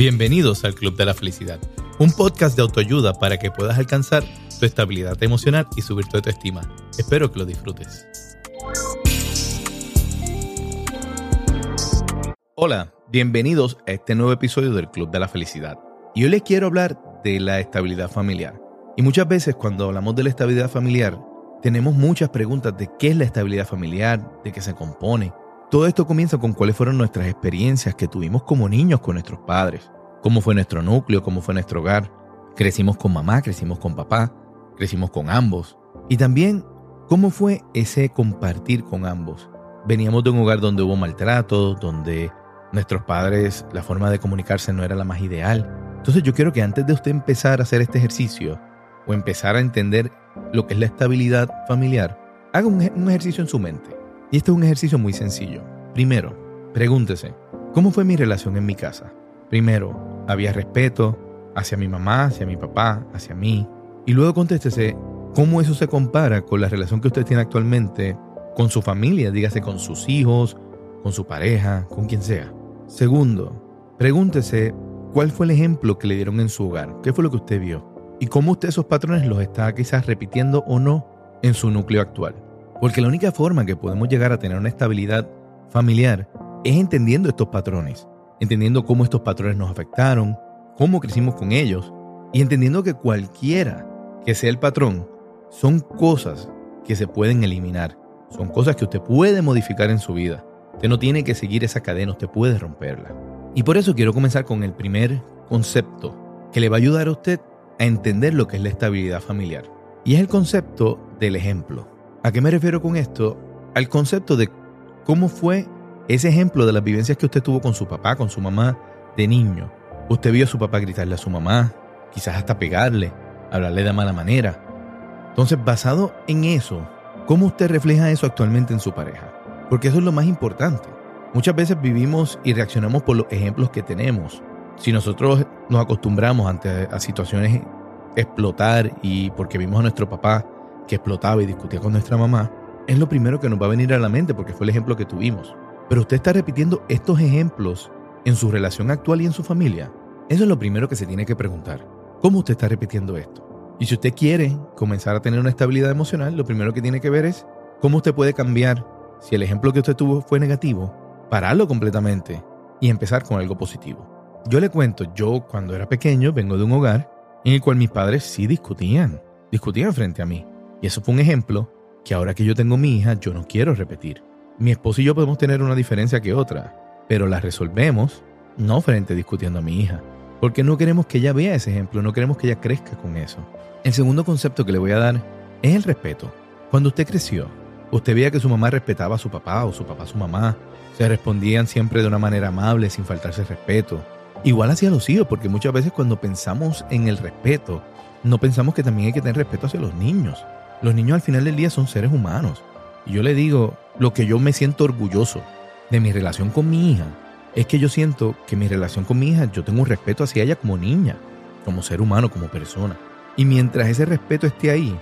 Bienvenidos al Club de la Felicidad, un podcast de autoayuda para que puedas alcanzar tu estabilidad emocional y subir tu autoestima. Espero que lo disfrutes. Hola, bienvenidos a este nuevo episodio del Club de la Felicidad. Y hoy les quiero hablar de la estabilidad familiar. Y muchas veces cuando hablamos de la estabilidad familiar, tenemos muchas preguntas de qué es la estabilidad familiar, de qué se compone, todo esto comienza con cuáles fueron nuestras experiencias que tuvimos como niños con nuestros padres, cómo fue nuestro núcleo, cómo fue nuestro hogar. Crecimos con mamá, crecimos con papá, crecimos con ambos. Y también cómo fue ese compartir con ambos. Veníamos de un hogar donde hubo maltrato, donde nuestros padres, la forma de comunicarse no era la más ideal. Entonces yo quiero que antes de usted empezar a hacer este ejercicio o empezar a entender lo que es la estabilidad familiar, haga un, ejercicio en su mente. Y este es un ejercicio muy sencillo. Primero, pregúntese, ¿cómo fue mi relación en mi casa? Primero, ¿había respeto hacia mi mamá, hacia mi papá, hacia mí? Y luego contéstese, ¿cómo eso se compara con la relación que usted tiene actualmente con su familia, dígase con sus hijos, con su pareja, con quien sea? Segundo, pregúntese, ¿cuál fue el ejemplo que le dieron en su hogar? ¿Qué fue lo que usted vio? ¿Y cómo usted esos patrones los está quizás repitiendo o no en su núcleo actual? Porque la única forma que podemos llegar a tener una estabilidad familiar es entendiendo estos patrones, entendiendo cómo estos patrones nos afectaron, cómo crecimos con ellos y entendiendo que cualquiera que sea el patrón son cosas que se pueden eliminar, son cosas que usted puede modificar en su vida. Usted no tiene que seguir esa cadena, usted puede romperla. Y por eso quiero comenzar con el primer concepto que le va a ayudar a usted a entender lo que es la estabilidad familiar. Y es el concepto del ejemplo. ¿A qué me refiero con esto? Al concepto de cómo fue ese ejemplo de las vivencias que usted tuvo con su papá, con su mamá de niño. Usted vio a su papá gritarle a su mamá, quizás hasta pegarle, hablarle de mala manera. Entonces, basado en eso, ¿cómo usted refleja eso actualmente en su pareja? Porque eso es lo más importante. Muchas veces vivimos y reaccionamos por los ejemplos que tenemos. Si nosotros nos acostumbramos ante a situaciones explotar y porque vimos a nuestro papá que explotaba y discutía con nuestra mamá, es lo primero que nos va a venir a la mente porque fue el ejemplo que tuvimos. Pero usted está repitiendo estos ejemplos en su relación actual y en su familia. Eso es lo primero que se tiene que preguntar. ¿Cómo usted está repitiendo esto? Y si usted quiere comenzar a tener una estabilidad emocional, lo primero que tiene que ver es cómo usted puede cambiar, si el ejemplo que usted tuvo fue negativo, pararlo completamente y empezar con algo positivo. Yo le cuento, yo cuando era pequeño vengo de un hogar en el cual mis padres sí discutían, discutían frente a mí. Y eso fue un ejemplo que ahora que yo tengo mi hija, yo no quiero repetir. Mi esposo y yo podemos tener una diferencia que otra, pero la resolvemos no frente discutiendo a mi hija, porque no queremos que ella vea ese ejemplo, no queremos que ella crezca con eso. El segundo concepto que le voy a dar es el respeto. Cuando usted creció, usted veía que su mamá respetaba a su papá o su papá a su mamá, se respondían siempre de una manera amable, sin faltarse respeto. Igual hacia los hijos, porque muchas veces cuando pensamos en el respeto, no pensamos que también hay que tener respeto hacia los niños. Los niños al final del día son seres humanos. Y yo le digo lo que yo me siento orgulloso de mi relación con mi hija, es que yo siento que mi relación con mi hija, yo tengo un respeto hacia ella como niña, como ser humano, como persona. Y mientras ese respeto esté ahí,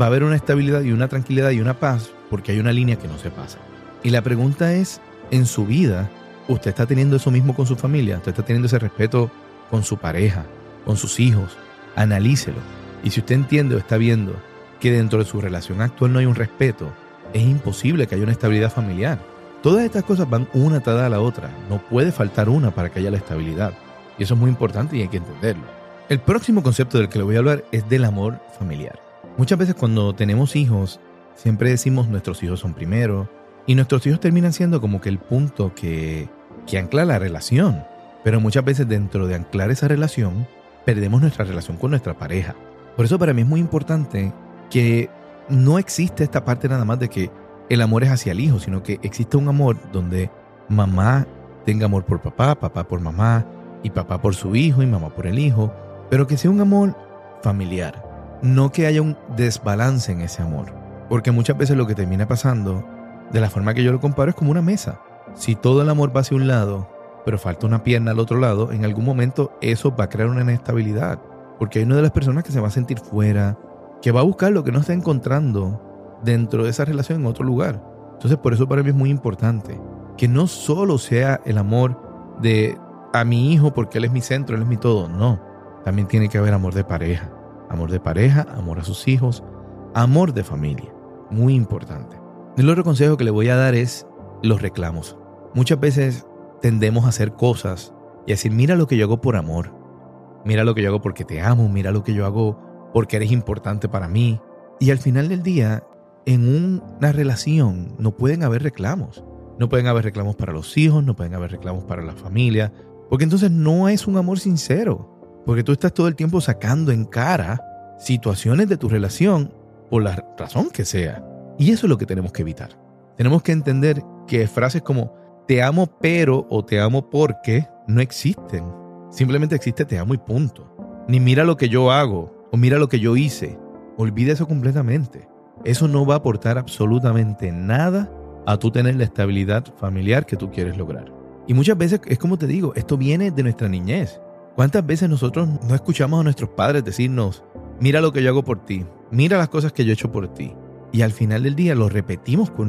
va a haber una estabilidad y una tranquilidad y una paz porque hay una línea que no se pasa. Y la pregunta es, en su vida, ¿usted está teniendo eso mismo con su familia? ¿Usted está teniendo ese respeto con su pareja, con sus hijos? Analícelo. Y si usted entiende o está viendo que dentro de su relación actual no hay un respeto, es imposible que haya una estabilidad familiar. Todas estas cosas van una atada a la otra. No puede faltar una para que haya la estabilidad. Y eso es muy importante y hay que entenderlo. El próximo concepto del que le voy a hablar es del amor familiar. Muchas veces cuando tenemos hijos, siempre decimos nuestros hijos son primero, y nuestros hijos terminan siendo como que el punto que, que ancla la relación. Pero muchas veces dentro de anclar esa relación, perdemos nuestra relación con nuestra pareja. Por eso para mí es muy importante que no existe esta parte nada más de que el amor es hacia el hijo, sino que existe un amor donde mamá tenga amor por papá, papá por mamá, y papá por su hijo y mamá por el hijo, pero que sea un amor familiar, no que haya un desbalance en ese amor, porque muchas veces lo que termina pasando, de la forma que yo lo comparo, es como una mesa. Si todo el amor va hacia un lado, pero falta una pierna al otro lado, en algún momento eso va a crear una inestabilidad, porque hay una de las personas que se va a sentir fuera, que va a buscar lo que no está encontrando dentro de esa relación en otro lugar. Entonces por eso para mí es muy importante que no solo sea el amor de a mi hijo porque él es mi centro, él es mi todo, no. También tiene que haber amor de pareja, amor de pareja, amor a sus hijos, amor de familia, muy importante. El otro consejo que le voy a dar es los reclamos. Muchas veces tendemos a hacer cosas y a decir, mira lo que yo hago por amor, mira lo que yo hago porque te amo, mira lo que yo hago porque eres importante para mí. Y al final del día, en una relación no pueden haber reclamos. No pueden haber reclamos para los hijos, no pueden haber reclamos para la familia, porque entonces no es un amor sincero, porque tú estás todo el tiempo sacando en cara situaciones de tu relación por la razón que sea. Y eso es lo que tenemos que evitar. Tenemos que entender que frases como te amo pero o te amo porque no existen. Simplemente existe te amo y punto. Ni mira lo que yo hago o mira lo que yo hice. Olvida eso completamente eso no va a aportar absolutamente nada a tú tener la estabilidad familiar que tú quieres lograr. Y muchas veces es como te digo, esto viene de nuestra niñez. ¿Cuántas veces nosotros no escuchamos a nuestros padres decirnos, mira lo que yo hago por ti, mira las cosas que yo he hecho por ti? Y al final del día lo repetimos con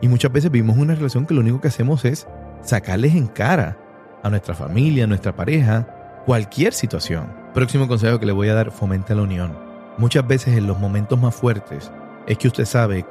y muchas veces vivimos una relación que lo único que hacemos es sacarles en cara a nuestra familia, a nuestra pareja, cualquier situación. Próximo consejo que le voy a dar, fomente la unión. Muchas veces en los momentos más fuertes es que usted sabe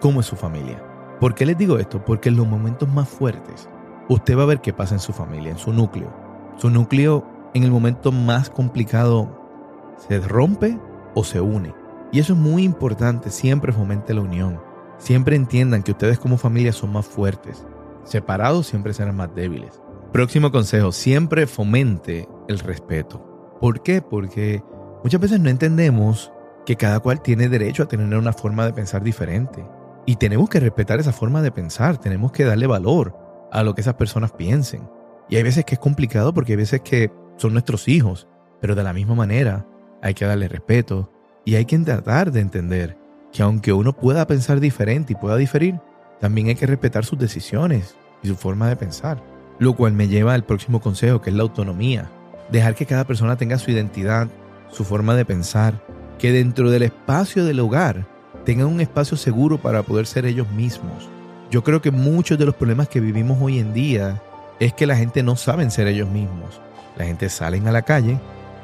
cómo es su familia. ¿Por qué les digo esto? Porque en los momentos más fuertes usted va a ver qué pasa en su familia, en su núcleo. Su núcleo en el momento más complicado se rompe o se une. Y eso es muy importante, siempre fomente la unión. Siempre entiendan que ustedes como familia son más fuertes. Separados siempre serán más débiles. Próximo consejo, siempre fomente el respeto. ¿Por qué? Porque muchas veces no entendemos que cada cual tiene derecho a tener una forma de pensar diferente. Y tenemos que respetar esa forma de pensar, tenemos que darle valor a lo que esas personas piensen. Y hay veces que es complicado porque hay veces que son nuestros hijos, pero de la misma manera hay que darle respeto, y hay que tratar de entender que aunque uno pueda pensar diferente y pueda diferir, también hay que respetar sus decisiones y su forma de pensar. Lo cual me lleva al próximo consejo, que es la autonomía. Dejar que cada persona tenga su identidad, su forma de pensar, que dentro del espacio del hogar tengan un espacio seguro para poder ser ellos mismos. Yo creo que muchos de los problemas que vivimos hoy en día es que la gente no sabe ser ellos mismos. La gente salen a la calle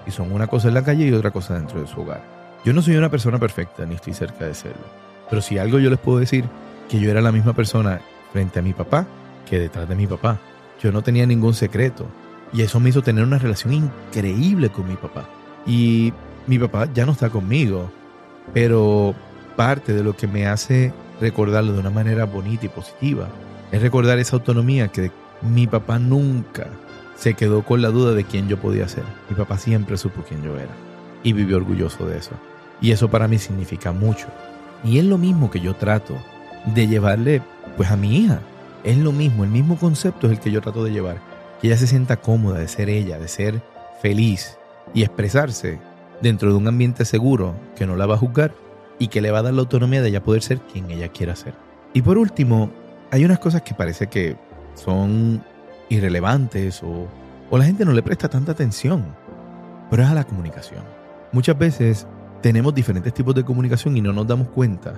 y son una cosa en la calle y otra cosa dentro de su hogar. Yo no soy una persona perfecta, ni estoy cerca de serlo. Pero si algo yo les puedo decir, que yo era la misma persona frente a mi papá que detrás de mi papá. Yo no tenía ningún secreto. Y eso me hizo tener una relación increíble con mi papá. Y mi papá ya no está conmigo. Pero parte de lo que me hace recordarlo de una manera bonita y positiva es recordar esa autonomía que mi papá nunca se quedó con la duda de quién yo podía ser. Mi papá siempre supo quién yo era y vivió orgulloso de eso. Y eso para mí significa mucho. Y es lo mismo que yo trato de llevarle pues a mi hija. Es lo mismo, el mismo concepto es el que yo trato de llevar. Que ella se sienta cómoda de ser ella, de ser feliz y expresarse dentro de un ambiente seguro que no la va a juzgar y que le va a dar la autonomía de ella poder ser quien ella quiera ser. Y por último, hay unas cosas que parece que son irrelevantes o, o la gente no le presta tanta atención, pero es a la comunicación. Muchas veces tenemos diferentes tipos de comunicación y no nos damos cuenta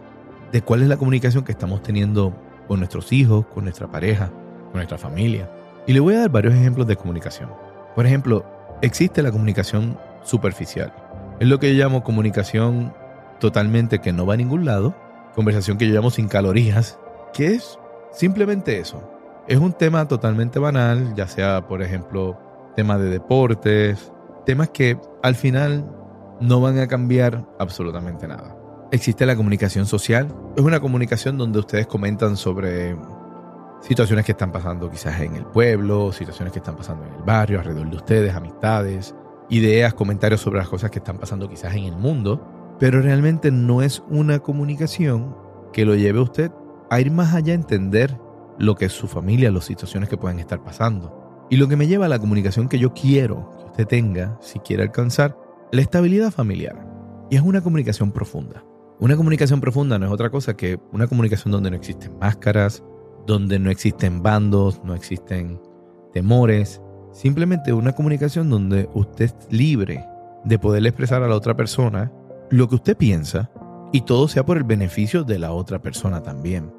de cuál es la comunicación que estamos teniendo con nuestros hijos, con nuestra pareja, con nuestra familia. Y le voy a dar varios ejemplos de comunicación. Por ejemplo, existe la comunicación superficial. Es lo que yo llamo comunicación totalmente que no va a ningún lado, conversación que yo llamo sin calorías, que es simplemente eso. Es un tema totalmente banal, ya sea, por ejemplo, tema de deportes, temas que al final no van a cambiar absolutamente nada. Existe la comunicación social. Es una comunicación donde ustedes comentan sobre situaciones que están pasando quizás en el pueblo, situaciones que están pasando en el barrio, alrededor de ustedes, amistades, ideas, comentarios sobre las cosas que están pasando quizás en el mundo. Pero realmente no es una comunicación que lo lleve a usted a ir más allá a entender lo que es su familia, las situaciones que pueden estar pasando. Y lo que me lleva a la comunicación que yo quiero que usted tenga, si quiere alcanzar, la estabilidad familiar. Y es una comunicación profunda. Una comunicación profunda no es otra cosa que una comunicación donde no existen máscaras, donde no existen bandos, no existen temores. Simplemente una comunicación donde usted es libre de poderle expresar a la otra persona lo que usted piensa y todo sea por el beneficio de la otra persona también.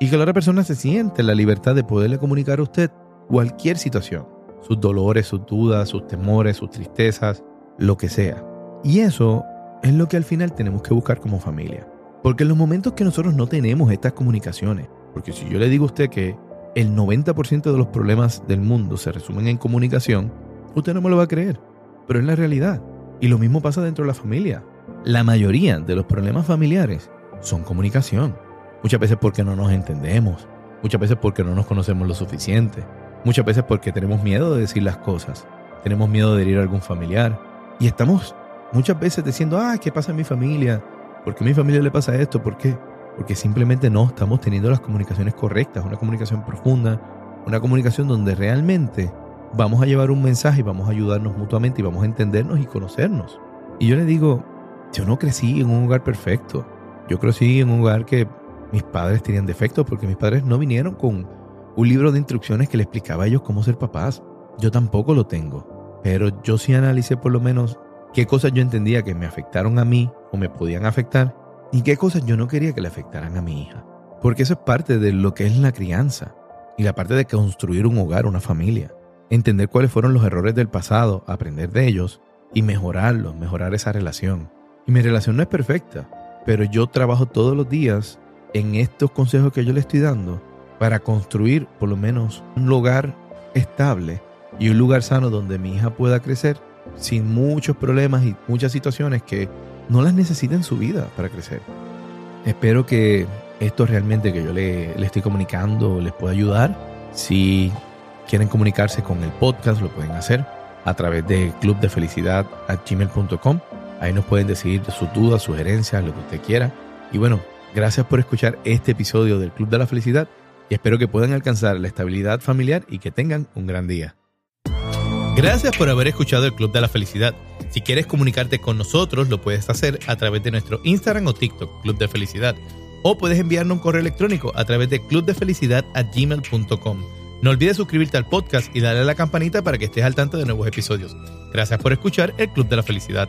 Y que la otra persona se siente la libertad de poderle comunicar a usted cualquier situación, sus dolores, sus dudas, sus temores, sus tristezas, lo que sea. Y eso es lo que al final tenemos que buscar como familia. Porque en los momentos que nosotros no tenemos estas comunicaciones, porque si yo le digo a usted que el 90% de los problemas del mundo se resumen en comunicación, usted no me lo va a creer, pero es la realidad. Y lo mismo pasa dentro de la familia. La mayoría de los problemas familiares son comunicación. Muchas veces porque no nos entendemos, muchas veces porque no nos conocemos lo suficiente, muchas veces porque tenemos miedo de decir las cosas, tenemos miedo de herir a algún familiar y estamos muchas veces diciendo, ah, ¿qué pasa en mi familia? ¿Por qué a mi familia le pasa esto? ¿Por qué? Porque simplemente no estamos teniendo las comunicaciones correctas, una comunicación profunda, una comunicación donde realmente vamos a llevar un mensaje y vamos a ayudarnos mutuamente y vamos a entendernos y conocernos. Y yo le digo, yo no crecí en un hogar perfecto. Yo crecí en un hogar que mis padres tenían defectos porque mis padres no vinieron con un libro de instrucciones que le explicaba a ellos cómo ser papás. Yo tampoco lo tengo. Pero yo sí analicé por lo menos qué cosas yo entendía que me afectaron a mí o me podían afectar y qué cosas yo no quería que le afectaran a mi hija. Porque eso es parte de lo que es la crianza y la parte de construir un hogar, una familia. Entender cuáles fueron los errores del pasado, aprender de ellos y mejorarlos, mejorar esa relación. Y mi relación no es perfecta, pero yo trabajo todos los días en estos consejos que yo le estoy dando para construir por lo menos un lugar estable y un lugar sano donde mi hija pueda crecer sin muchos problemas y muchas situaciones que no las necesita en su vida para crecer. Espero que esto realmente que yo le, le estoy comunicando les pueda ayudar. Si quieren comunicarse con el podcast, lo pueden hacer a través de clubdefelicidad.gmail.com. Ahí nos pueden decir sus dudas, sugerencias, lo que usted quiera. Y bueno, gracias por escuchar este episodio del Club de la Felicidad y espero que puedan alcanzar la estabilidad familiar y que tengan un gran día. Gracias por haber escuchado el Club de la Felicidad. Si quieres comunicarte con nosotros, lo puedes hacer a través de nuestro Instagram o TikTok, Club de Felicidad. O puedes enviarnos un correo electrónico a través de clubdefelicidad.gmail.com. No olvides suscribirte al podcast y darle a la campanita para que estés al tanto de nuevos episodios. Gracias por escuchar el Club de la Felicidad.